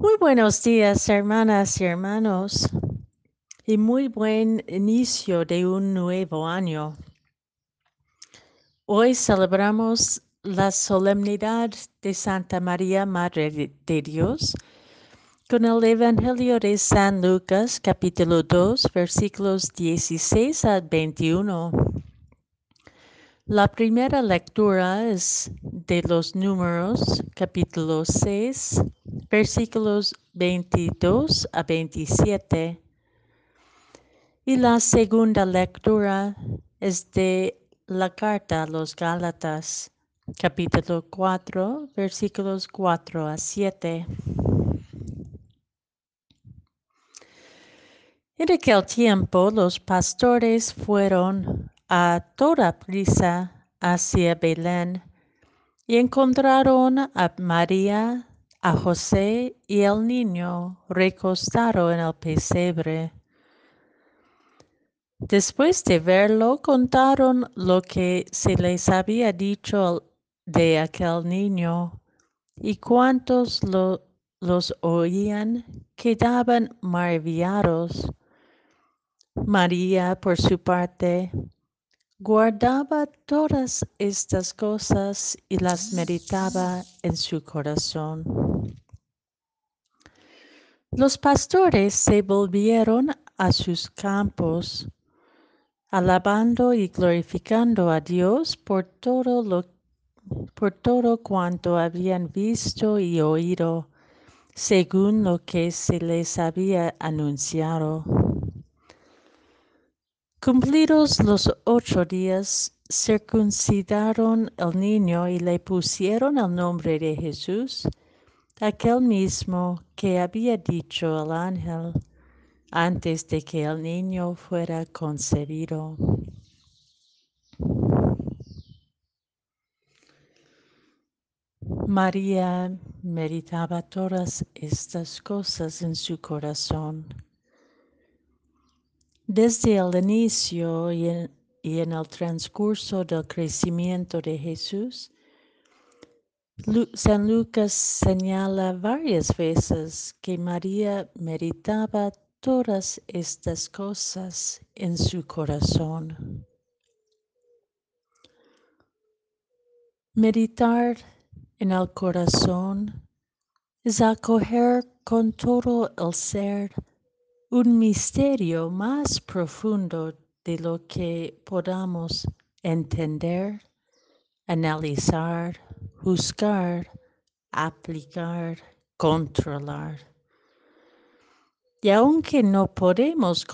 Muy buenos días, hermanas y hermanos, y muy buen inicio de un nuevo año. Hoy celebramos la solemnidad de Santa María, Madre de Dios, con el Evangelio de San Lucas, capítulo 2, versículos 16 a 21. La primera lectura es de los números, capítulo 6, versículos 22 a 27. Y la segunda lectura es de la carta a los Gálatas, capítulo 4, versículos 4 a 7. En aquel tiempo los pastores fueron a toda prisa hacia Belén y encontraron a María, a José y el niño recostado en el pesebre. Después de verlo, contaron lo que se les había dicho de aquel niño, y cuantos lo, los oían quedaban maravillados. María, por su parte, Guardaba todas estas cosas y las meditaba en su corazón. Los pastores se volvieron a sus campos, alabando y glorificando a Dios por todo lo por todo cuanto habían visto y oído, según lo que se les había anunciado. Cumplidos los ocho días, circuncidaron el niño y le pusieron el nombre de Jesús, aquel mismo que había dicho el ángel antes de que el niño fuera concebido. María meditaba todas estas cosas en su corazón desde el inicio y en, el transcurso del crecimiento de Jesús, San Lucas señala varias veces que María meditaba todas estas cosas en su corazón. Meditar en el corazón es acoger con todo el ser un misterio más profundo de lo que podamos entender, analizar, juzgar, aplicar, controlar. Y aunque no podemos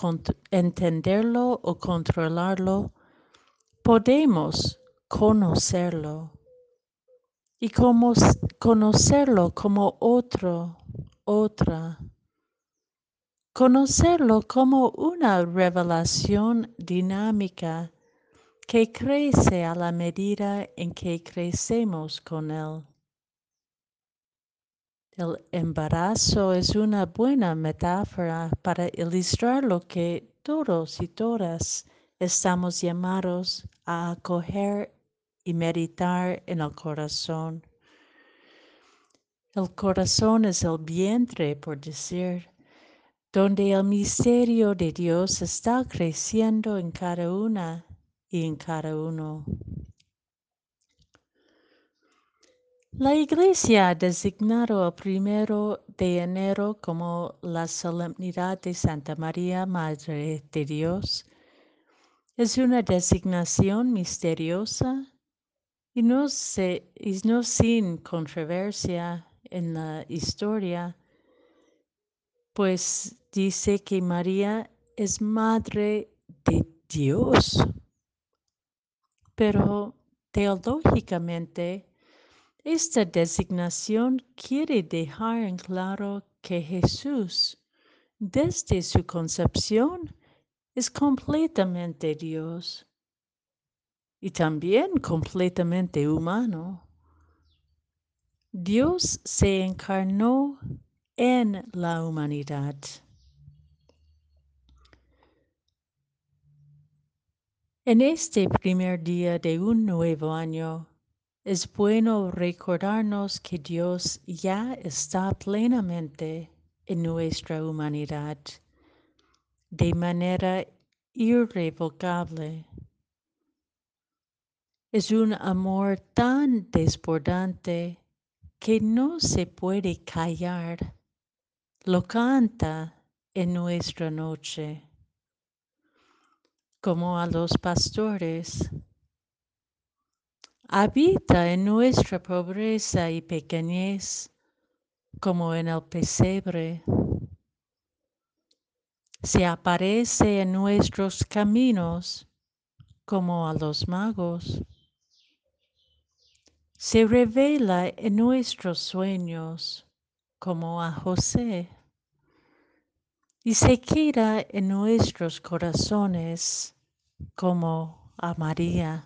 entenderlo o controlarlo, podemos conocerlo. Y como conocerlo como otro, otra, conocerlo como una revelación dinámica que crece a la medida en que crecemos con él. El embarazo es una buena metáfora para ilustrar lo que todos y todas estamos llamados a acoger y meditar en el corazón. El corazón es el vientre, por decir, donde el misterio de Dios está creciendo en cada una y en cada uno. La Iglesia ha designado el primero de enero como la solemnidad de Santa María, Madre de Dios. Es una designación misteriosa y no, y no sin controversia en la historia pues dice que María es madre de Dios. Pero teológicamente, esta designación quiere dejar en claro que Jesús, desde su concepción, es completamente Dios y también completamente humano. Dios se encarnó en la humanidad. En este primer día de un nuevo año, es bueno recordarnos que Dios ya está plenamente en nuestra humanidad de manera irrevocable. Es un amor tan desbordante que no se puede callar. Lo canta en nuestra noche, como a los pastores. Habita en nuestra pobreza y pequeñez, como en el pesebre. Se aparece en nuestros caminos, como a los magos. Se revela en nuestros sueños, como a José y se queda en nuestros corazones como a María.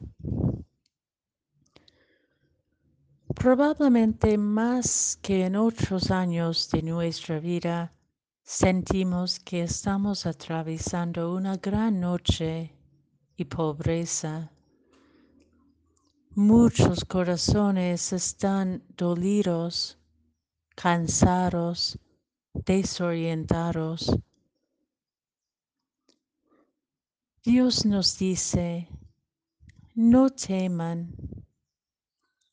Probablemente más que en otros años de nuestra vida, sentimos que estamos atravesando una gran noche y pobreza. Muchos corazones están dolidos, cansados, desorientados Dios nos dice, no teman.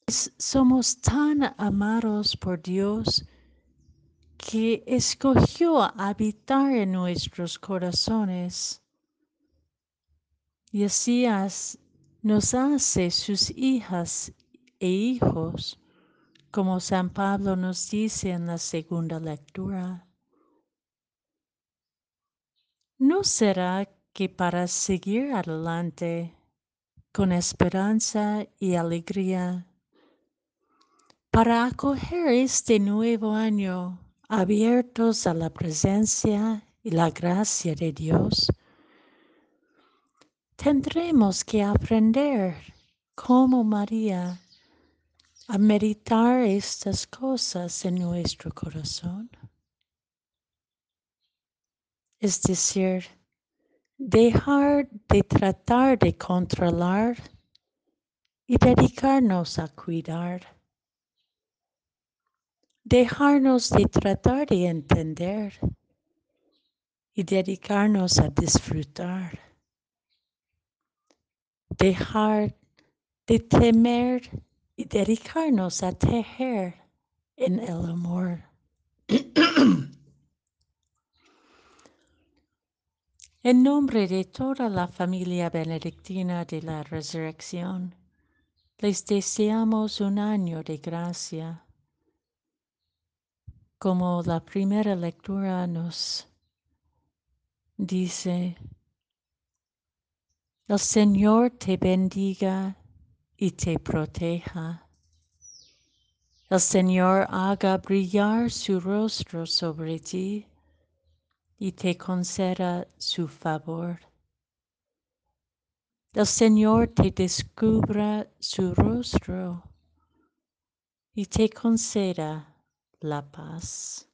Somos tan amados por Dios que escogió habitar en nuestros corazones y así nos hace sus hijas e hijos, como San Pablo nos dice en la segunda lectura. ¿No será que para seguir adelante con esperanza y alegría, para acoger este nuevo año abiertos a la presencia y la gracia de Dios, tendremos que aprender como María a meditar estas cosas en nuestro corazón. Es decir, dejar de tratar de controlar y dedicarnos a cuidar. Dejarnos de tratar de entender y dedicarnos a disfrutar. Dejar de temer y dedicarnos a tejer en el amor. En nombre de toda la familia benedictina de la resurrección, les deseamos un año de gracia. Como la primera lectura nos dice, el Señor te bendiga y te proteja. El Señor haga brillar su rostro sobre ti y te conceda su favor. El Señor te descubra su rostro y te conceda la paz.